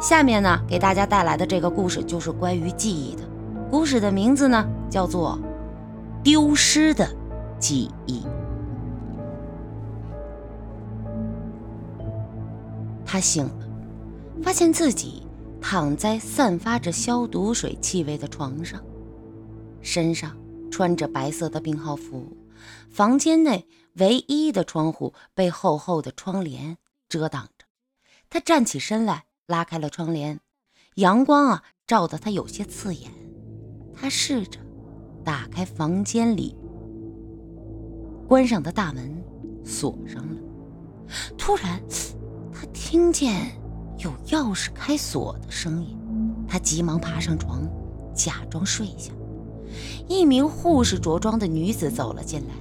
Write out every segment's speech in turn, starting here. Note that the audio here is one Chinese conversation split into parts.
下面呢，给大家带来的这个故事就是关于记忆的。故事的名字呢，叫做《丢失的记忆》。他醒了，发现自己躺在散发着消毒水气味的床上，身上穿着白色的病号服，房间内唯一的窗户被厚厚的窗帘遮挡着。他站起身来。拉开了窗帘，阳光啊照得他有些刺眼。他试着打开房间里关上的大门，锁上了。突然，他听见有钥匙开锁的声音。他急忙爬上床，假装睡下。一名护士着装的女子走了进来，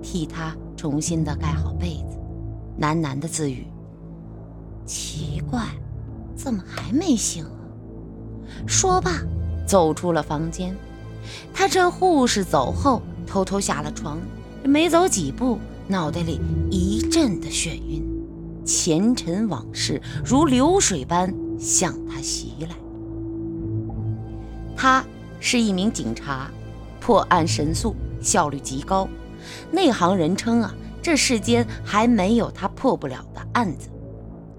替他重新的盖好被子，喃喃的自语：“奇怪。”怎么还没醒啊？说罢，走出了房间。他趁护士走后，偷偷下了床。没走几步，脑袋里一阵的眩晕，前尘往事如流水般向他袭来。他是一名警察，破案神速，效率极高。内行人称啊，这世间还没有他破不了的案子。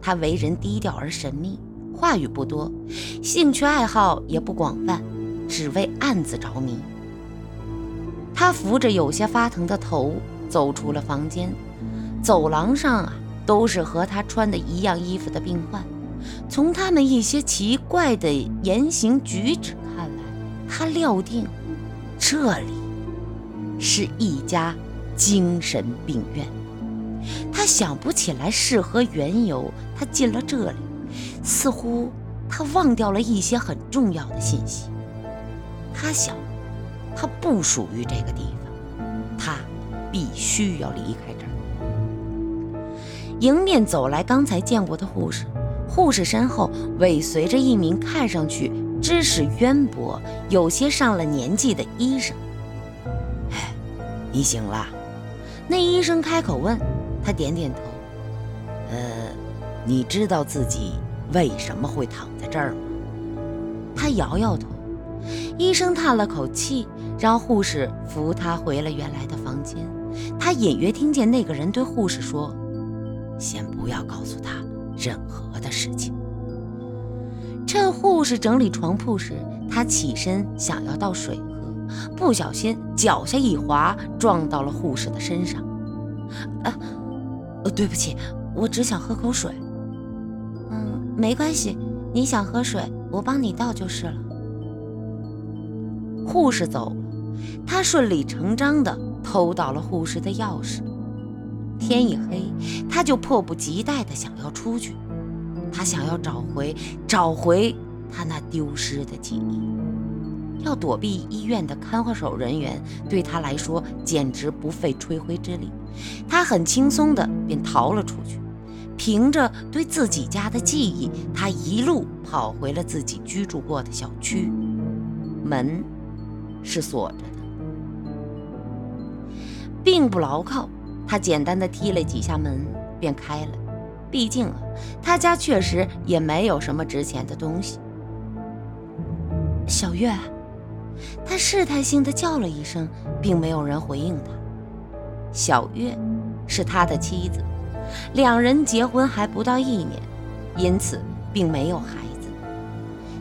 他为人低调而神秘。话语不多，兴趣爱好也不广泛，只为案子着迷。他扶着有些发疼的头走出了房间，走廊上啊都是和他穿的一样衣服的病患。从他们一些奇怪的言行举止看来，他料定这里是一家精神病院。他想不起来是何缘由，他进了这里。似乎他忘掉了一些很重要的信息。他想，他不属于这个地方，他必须要离开这儿。迎面走来刚才见过的护士，护士身后尾随着一名看上去知识渊博、有些上了年纪的医生。哎，你醒了？那医生开口问。他点点头。呃，你知道自己？为什么会躺在这儿吗？他摇摇头。医生叹了口气，让护士扶他回了原来的房间。他隐约听见那个人对护士说：“先不要告诉他任何的事情。”趁护士整理床铺时，他起身想要倒水喝，不小心脚下一滑，撞到了护士的身上。“啊，对不起，我只想喝口水。”嗯没关系，你想喝水，我帮你倒就是了。护士走了，他顺理成章地偷到了护士的钥匙。天一黑，他就迫不及待地想要出去。他想要找回找回他那丢失的记忆。要躲避医院的看守人员，对他来说简直不费吹灰之力。他很轻松地便逃了出去。凭着对自己家的记忆，他一路跑回了自己居住过的小区。门是锁着的，并不牢靠。他简单的踢了几下门，便开了。毕竟啊，他家确实也没有什么值钱的东西。小月，他试探性的叫了一声，并没有人回应他。小月是他的妻子。两人结婚还不到一年，因此并没有孩子。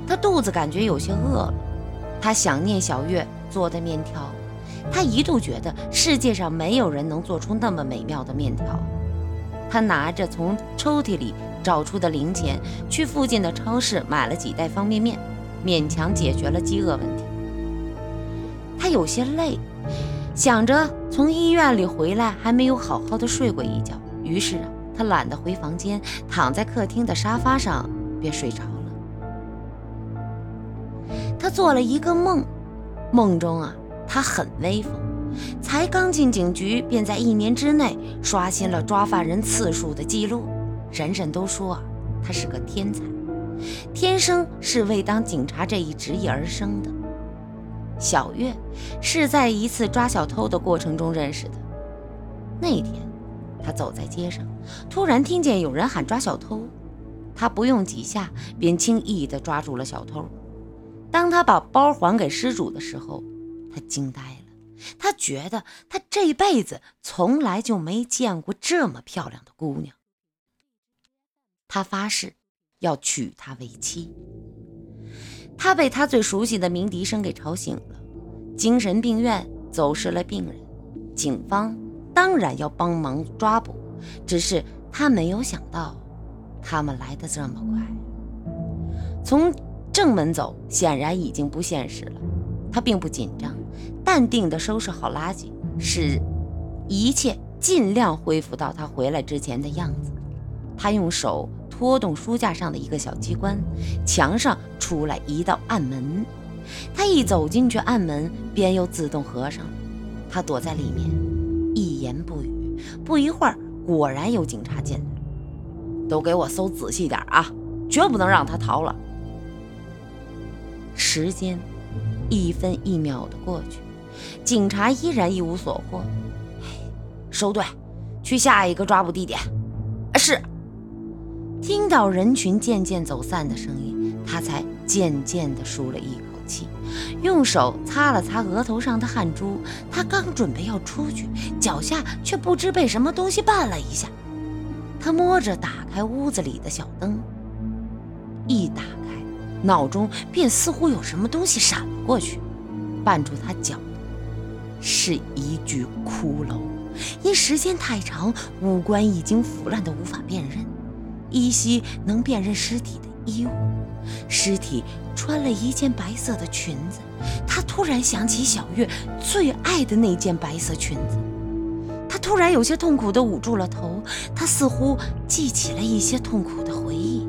他肚子感觉有些饿了，他想念小月做的面条。他一度觉得世界上没有人能做出那么美妙的面条。他拿着从抽屉里找出的零钱，去附近的超市买了几袋方便面，勉强解决了饥饿问题。他有些累，想着从医院里回来还没有好好的睡过一觉。于是啊，他懒得回房间，躺在客厅的沙发上便睡着了。他做了一个梦，梦中啊，他很威风，才刚进警局，便在一年之内刷新了抓犯人次数的记录。人人都说，他是个天才，天生是为当警察这一职业而生的。小月是在一次抓小偷的过程中认识的，那天。他走在街上，突然听见有人喊抓小偷，他不用几下便轻易地抓住了小偷。当他把包还给失主的时候，他惊呆了。他觉得他这辈子从来就没见过这么漂亮的姑娘。他发誓要娶她为妻。他被他最熟悉的鸣笛声给吵醒了。精神病院走失了病人，警方当然要帮忙抓捕。只是他没有想到，他们来的这么快。从正门走显然已经不现实了。他并不紧张，淡定地收拾好垃圾，使一切尽量恢复到他回来之前的样子。他用手拖动书架上的一个小机关，墙上出来一道暗门。他一走进去，暗门便又自动合上了。他躲在里面，一言不语。不一会儿，果然有警察进来。都给我搜仔细点啊，绝不能让他逃了。时间一分一秒的过去，警察依然一无所获。收队，去下一个抓捕地点。听到人群渐渐走散的声音，他才渐渐地舒了一口气，用手擦了擦额头上的汗珠。他刚准备要出去，脚下却不知被什么东西绊了一下。他摸着打开屋子里的小灯，一打开，脑中便似乎有什么东西闪了过去。绊住他脚的是一具骷髅，因时间太长，五官已经腐烂的无法辨认。依稀能辨认尸体的衣物，尸体穿了一件白色的裙子。他突然想起小月最爱的那件白色裙子，他突然有些痛苦地捂住了头。他似乎记起了一些痛苦的回忆。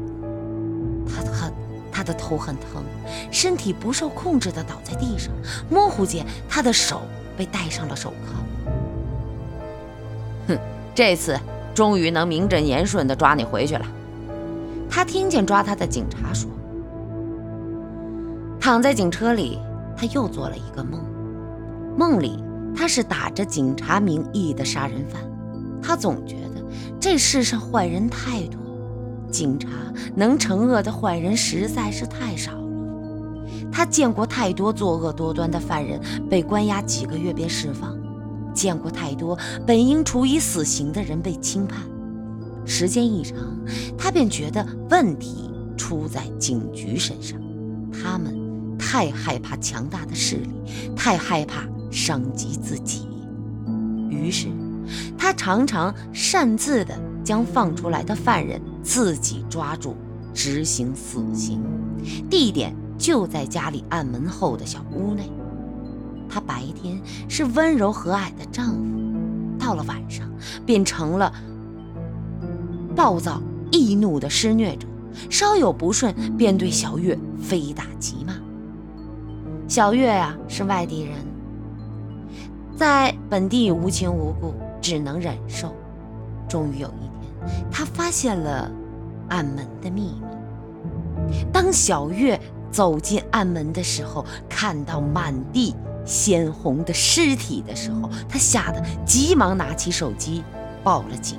他很，他的头很疼，身体不受控制地倒在地上。模糊间，他的手被戴上了手铐。哼，这次终于能名正言顺地抓你回去了。他听见抓他的警察说：“躺在警车里，他又做了一个梦。梦里他是打着警察名义的杀人犯。他总觉得这世上坏人太多，警察能惩恶的坏人实在是太少了。他见过太多作恶多端的犯人被关押几个月便释放，见过太多本应处以死刑的人被轻判。”时间一长，他便觉得问题出在警局身上，他们太害怕强大的势力，太害怕伤及自己。于是，他常常擅自的将放出来的犯人自己抓住，执行死刑。地点就在家里暗门后的小屋内。他白天是温柔和蔼的丈夫，到了晚上便成了。暴躁易怒的施虐者，稍有不顺便对小月非打即骂。小月呀是外地人，在本地无亲无故，只能忍受。终于有一天，他发现了暗门的秘密。当小月走进暗门的时候，看到满地鲜红的尸体的时候，她吓得急忙拿起手机报了警。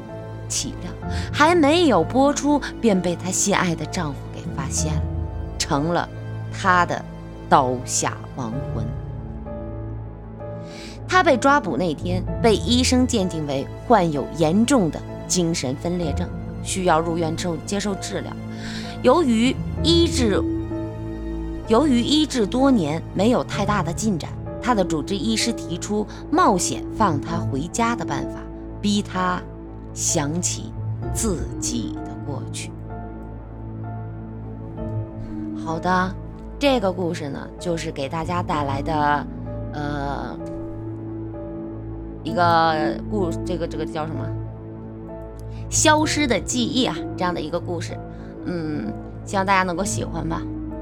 岂料还没有播出，便被她心爱的丈夫给发现了，成了她的刀下亡魂。她被抓捕那天，被医生鉴定为患有严重的精神分裂症，需要入院受接受治疗。由于医治，由于医治多年没有太大的进展，她的主治医师提出冒险放她回家的办法，逼她。想起自己的过去。好的，这个故事呢，就是给大家带来的，呃，一个故，这个这个叫什么？消失的记忆啊，这样的一个故事。嗯，希望大家能够喜欢吧。